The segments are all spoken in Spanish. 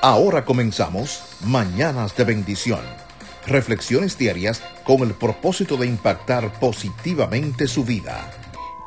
Ahora comenzamos Mañanas de Bendición. Reflexiones diarias con el propósito de impactar positivamente su vida.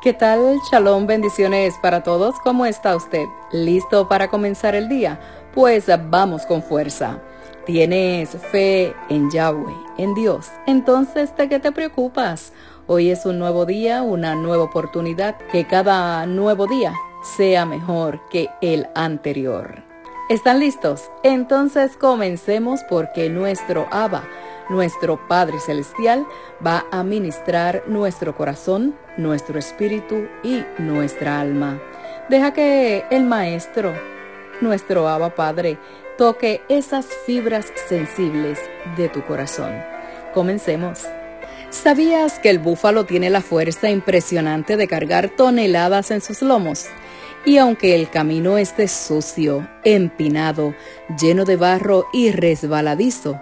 ¿Qué tal? Shalom, bendiciones para todos. ¿Cómo está usted? ¿Listo para comenzar el día? Pues vamos con fuerza. ¿Tienes fe en Yahweh, en Dios? Entonces, ¿de qué te preocupas? Hoy es un nuevo día, una nueva oportunidad. Que cada nuevo día sea mejor que el anterior. ¿Están listos? Entonces comencemos porque nuestro Abba, nuestro Padre Celestial, va a ministrar nuestro corazón, nuestro espíritu y nuestra alma. Deja que el Maestro, nuestro Abba Padre, toque esas fibras sensibles de tu corazón. Comencemos. ¿Sabías que el búfalo tiene la fuerza impresionante de cargar toneladas en sus lomos? Y aunque el camino esté sucio, empinado, lleno de barro y resbaladizo,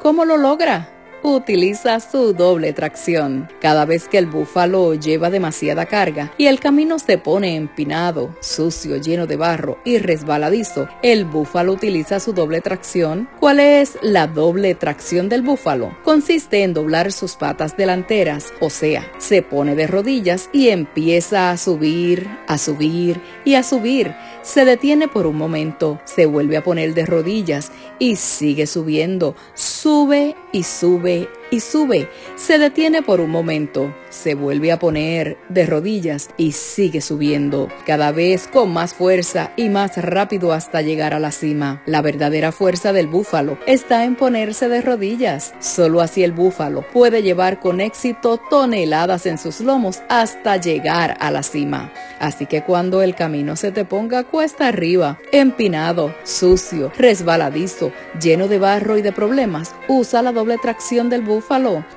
¿cómo lo logra? Utiliza su doble tracción. Cada vez que el búfalo lleva demasiada carga y el camino se pone empinado, sucio, lleno de barro y resbaladizo, el búfalo utiliza su doble tracción. ¿Cuál es la doble tracción del búfalo? Consiste en doblar sus patas delanteras, o sea, se pone de rodillas y empieza a subir, a subir y a subir. Se detiene por un momento, se vuelve a poner de rodillas y sigue subiendo, sube y sube way y sube. Se detiene por un momento, se vuelve a poner de rodillas y sigue subiendo, cada vez con más fuerza y más rápido hasta llegar a la cima. La verdadera fuerza del búfalo está en ponerse de rodillas. Solo así el búfalo puede llevar con éxito toneladas en sus lomos hasta llegar a la cima. Así que cuando el camino se te ponga cuesta arriba, empinado, sucio, resbaladizo, lleno de barro y de problemas, usa la doble tracción del búfalo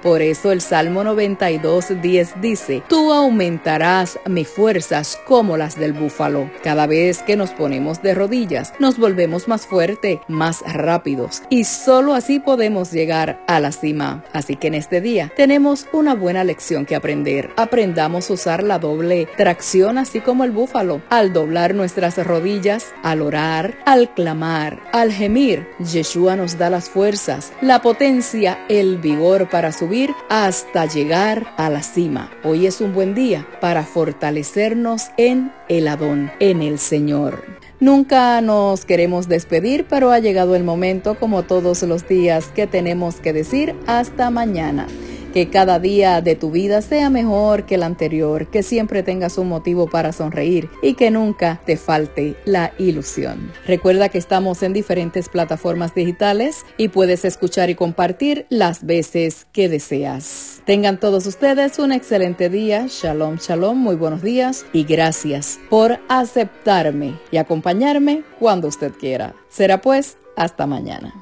por eso el Salmo 92, 10 dice, Tú aumentarás mis fuerzas como las del búfalo. Cada vez que nos ponemos de rodillas, nos volvemos más fuertes, más rápidos, y solo así podemos llegar a la cima. Así que en este día tenemos una buena lección que aprender. Aprendamos a usar la doble tracción así como el búfalo. Al doblar nuestras rodillas, al orar, al clamar, al gemir, Yeshua nos da las fuerzas, la potencia, el vigor para subir hasta llegar a la cima. Hoy es un buen día para fortalecernos en el Adón, en el Señor. Nunca nos queremos despedir, pero ha llegado el momento, como todos los días, que tenemos que decir hasta mañana que cada día de tu vida sea mejor que el anterior, que siempre tengas un motivo para sonreír y que nunca te falte la ilusión. Recuerda que estamos en diferentes plataformas digitales y puedes escuchar y compartir las veces que deseas. Tengan todos ustedes un excelente día. Shalom, shalom, muy buenos días y gracias por aceptarme y acompañarme cuando usted quiera. Será pues hasta mañana.